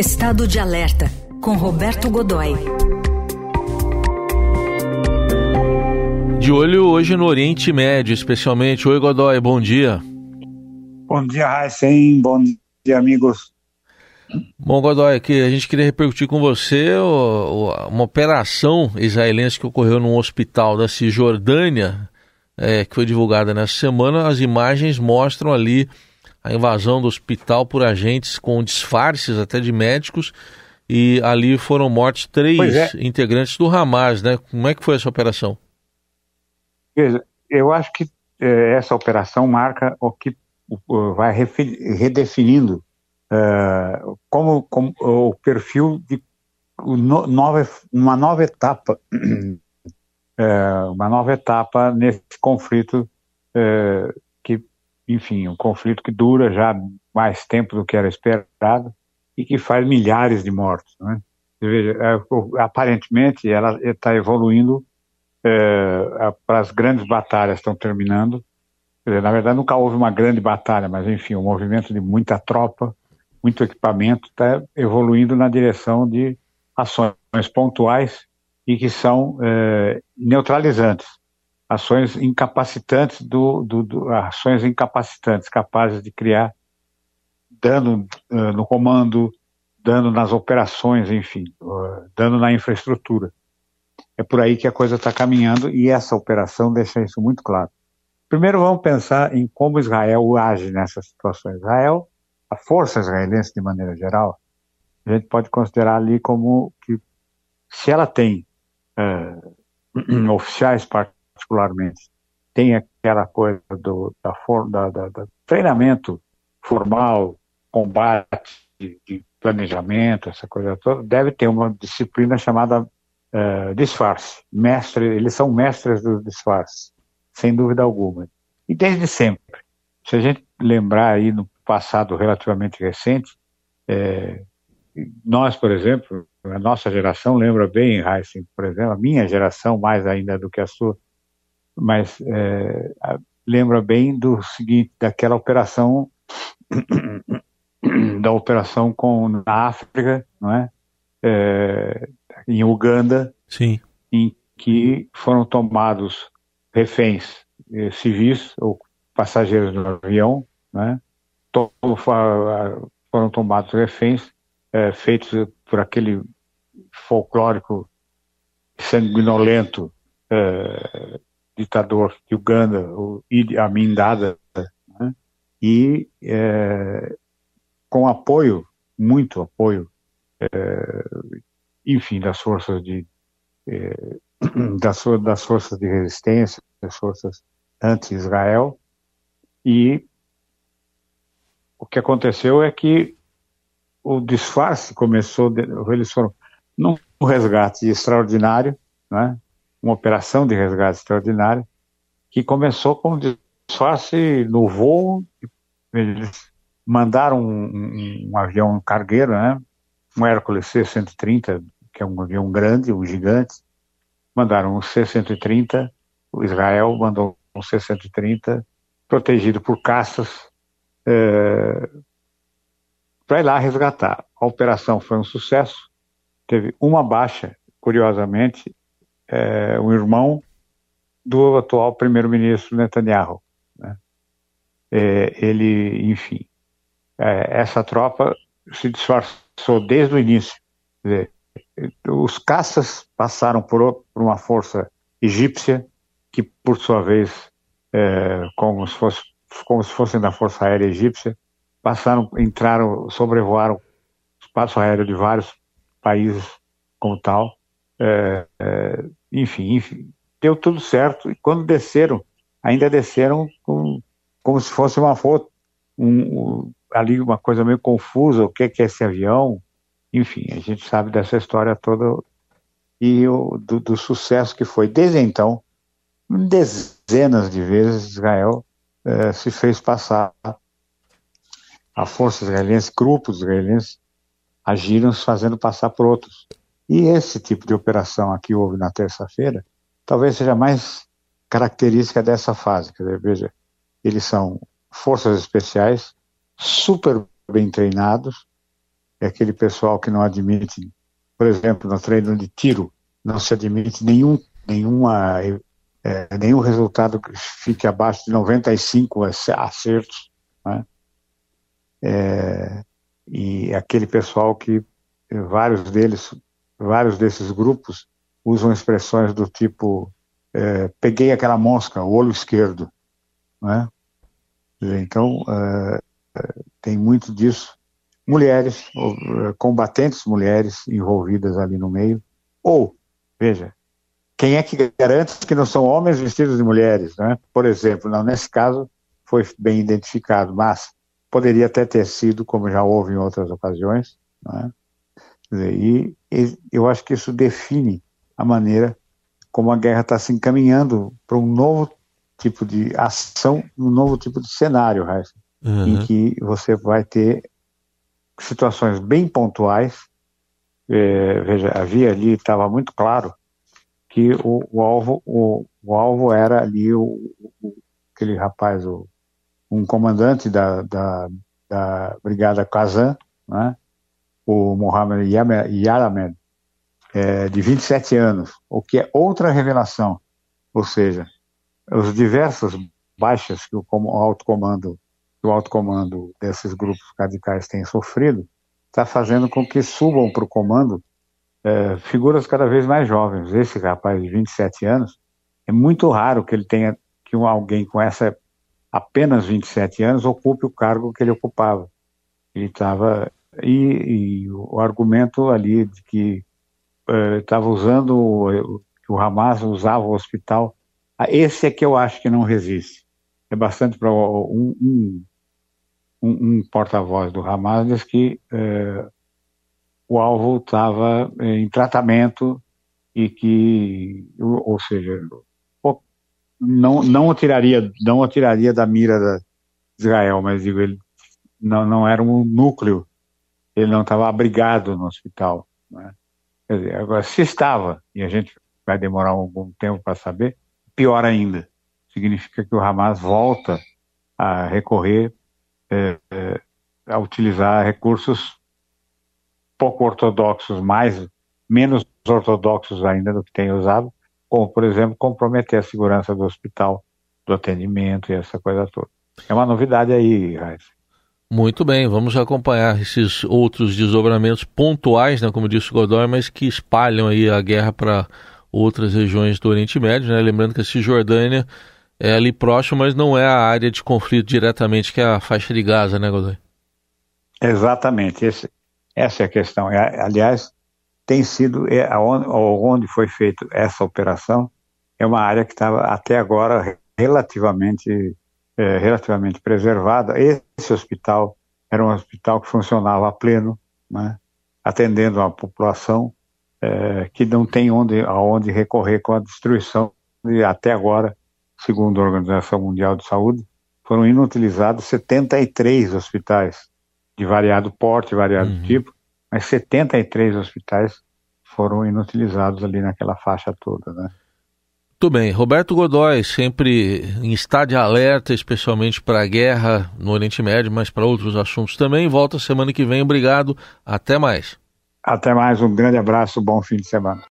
Estado de Alerta, com Roberto Godoy. De olho hoje no Oriente Médio, especialmente. Oi, Godoy, bom dia. Bom dia, Raíssen. Bom dia, amigos. Bom, Godoy, aqui a gente queria repercutir com você uma operação israelense que ocorreu num hospital da Cisjordânia, é, que foi divulgada nessa semana. As imagens mostram ali a invasão do hospital por agentes com disfarces até de médicos e ali foram mortos três é. integrantes do Hamas, né? Como é que foi essa operação? Veja, eu acho que eh, essa operação marca o que uh, vai redefinindo uh, como, como, o perfil de no, nova, uma nova etapa, uh, uma nova etapa nesse conflito que enfim, um conflito que dura já mais tempo do que era esperado e que faz milhares de mortos. Né? Veja, é, aparentemente ela está evoluindo é, para as grandes batalhas estão terminando. Na verdade, nunca houve uma grande batalha, mas enfim, o um movimento de muita tropa, muito equipamento está evoluindo na direção de ações pontuais e que são é, neutralizantes ações incapacitantes do, do, do, ações incapacitantes capazes de criar dano uh, no comando, dano nas operações, enfim, uh, dano na infraestrutura. É por aí que a coisa está caminhando e essa operação deixa isso muito claro. Primeiro vamos pensar em como Israel age nessas situações. Israel, a força israelense de maneira geral, a gente pode considerar ali como que se ela tem uh, oficiais particularmente, tem aquela coisa do da, da, da, da treinamento formal, combate, de, planejamento, essa coisa toda, deve ter uma disciplina chamada uh, disfarce. Mestre, eles são mestres do disfarce, sem dúvida alguma. E desde sempre. Se a gente lembrar aí no passado relativamente recente, é, nós, por exemplo, a nossa geração lembra bem, Heisen, por exemplo, a minha geração mais ainda do que a sua, mas é, lembra bem do seguinte, daquela operação da operação com na África, não é? é em Uganda, Sim. em que foram tomados reféns eh, civis ou passageiros do avião, né? foram tomados reféns eh, feitos por aquele folclórico sanguinolento eh, ditador de Uganda, o Idi Amin Dada, né? e é, com apoio, muito apoio, é, enfim, das forças de é, das, das forças de resistência, das forças anti-Israel, e o que aconteceu é que o disfarce começou, eles foram num resgate extraordinário, né? Uma operação de resgate extraordinária, que começou com disfarce no voo. Eles mandaram um, um avião cargueiro, né? um Hércules C-130, que é um avião grande, um gigante. Mandaram um C-130, o Israel mandou um C-130, protegido por caças, é, para ir lá resgatar. A operação foi um sucesso, teve uma baixa, curiosamente, é, um irmão do atual primeiro-ministro Netanyahu. Né? É, ele, enfim, é, essa tropa se disfarçou desde o início. Dizer, os caças passaram por, por, uma força egípcia que, por sua vez, é, como, se fosse, como se fossem da Força Aérea Egípcia, passaram, entraram, sobrevoaram o espaço aéreo de vários países como tal, é, é, enfim, enfim, deu tudo certo. E quando desceram, ainda desceram com, como se fosse uma foto, um, um, ali uma coisa meio confusa, o que é, que é esse avião? Enfim, a gente sabe dessa história toda e o, do, do sucesso que foi. Desde então, dezenas de vezes Israel eh, se fez passar a força israelense, grupos israelenses agiram se fazendo passar por outros. E esse tipo de operação aqui houve na terça-feira, talvez seja mais característica dessa fase. Quer dizer, veja, eles são forças especiais, super bem treinados, é aquele pessoal que não admite, por exemplo, no treino de tiro, não se admite nenhum, nenhuma, é, nenhum resultado que fique abaixo de 95 acertos. Né? É, e aquele pessoal que vários deles, vários desses grupos usam expressões do tipo é, peguei aquela mosca, o olho esquerdo, né? Então é, tem muito disso. Mulheres, é, combatentes mulheres envolvidas ali no meio, ou veja, quem é que garante que não são homens vestidos de mulheres, né? Por exemplo, não, nesse caso foi bem identificado, mas poderia até ter sido, como já houve em outras ocasiões, né? E, e eu acho que isso define a maneira como a guerra está se encaminhando para um novo tipo de ação, um novo tipo de cenário, Raíssa, uhum. em que você vai ter situações bem pontuais. É, veja, havia ali, estava muito claro que o, o alvo, o, o, alvo era ali o, o aquele rapaz, o, um comandante da, da, da brigada Kazan, né? O Mohamed Yaramed, é, de 27 anos, o que é outra revelação, ou seja, os diversos baixas que o, o alto comando, o alto comando desses grupos radicais tem sofrido, está fazendo com que subam para o comando é, figuras cada vez mais jovens. Esse rapaz de 27 anos, é muito raro que ele tenha que um, alguém com essa apenas 27 anos ocupe o cargo que ele ocupava. Ele estava e, e, o argumento ali de que estava uh, usando o Hamas usava o hospital, ah, esse é que eu acho que não resiste. É bastante para um, um, um, porta-voz do Hamas diz que uh, o alvo estava em tratamento e que, ou seja, não não tiraria não tiraria da mira de Israel, mas digo ele não não era um núcleo, ele não estava abrigado no hospital, né? Quer dizer, agora se estava e a gente vai demorar algum tempo para saber, pior ainda, significa que o Hamas volta a recorrer é, é, a utilizar recursos pouco ortodoxos, mais menos ortodoxos ainda do que tem usado, como, por exemplo, comprometer a segurança do hospital, do atendimento e essa coisa toda. É uma novidade aí, Raiz. Muito bem, vamos acompanhar esses outros desdobramentos pontuais, né, como disse o Godoy, mas que espalham aí a guerra para outras regiões do Oriente Médio, né? Lembrando que a Cisjordânia é ali próximo, mas não é a área de conflito diretamente que é a faixa de Gaza, né, Godoy? Exatamente, Esse, essa é a questão. É, aliás, tem sido é, onde, onde foi feita essa operação é uma área que estava até agora relativamente é, relativamente preservada. Esse hospital era um hospital que funcionava a pleno, né, atendendo a população é, que não tem onde aonde recorrer com a destruição e até agora, segundo a Organização Mundial de Saúde, foram inutilizados 73 hospitais de variado porte, variado uhum. tipo, mas 73 hospitais foram inutilizados ali naquela faixa toda, né? Muito bem. Roberto Godoy, sempre em estado de alerta, especialmente para a guerra no Oriente Médio, mas para outros assuntos também. Volta semana que vem. Obrigado. Até mais. Até mais. Um grande abraço. Bom fim de semana.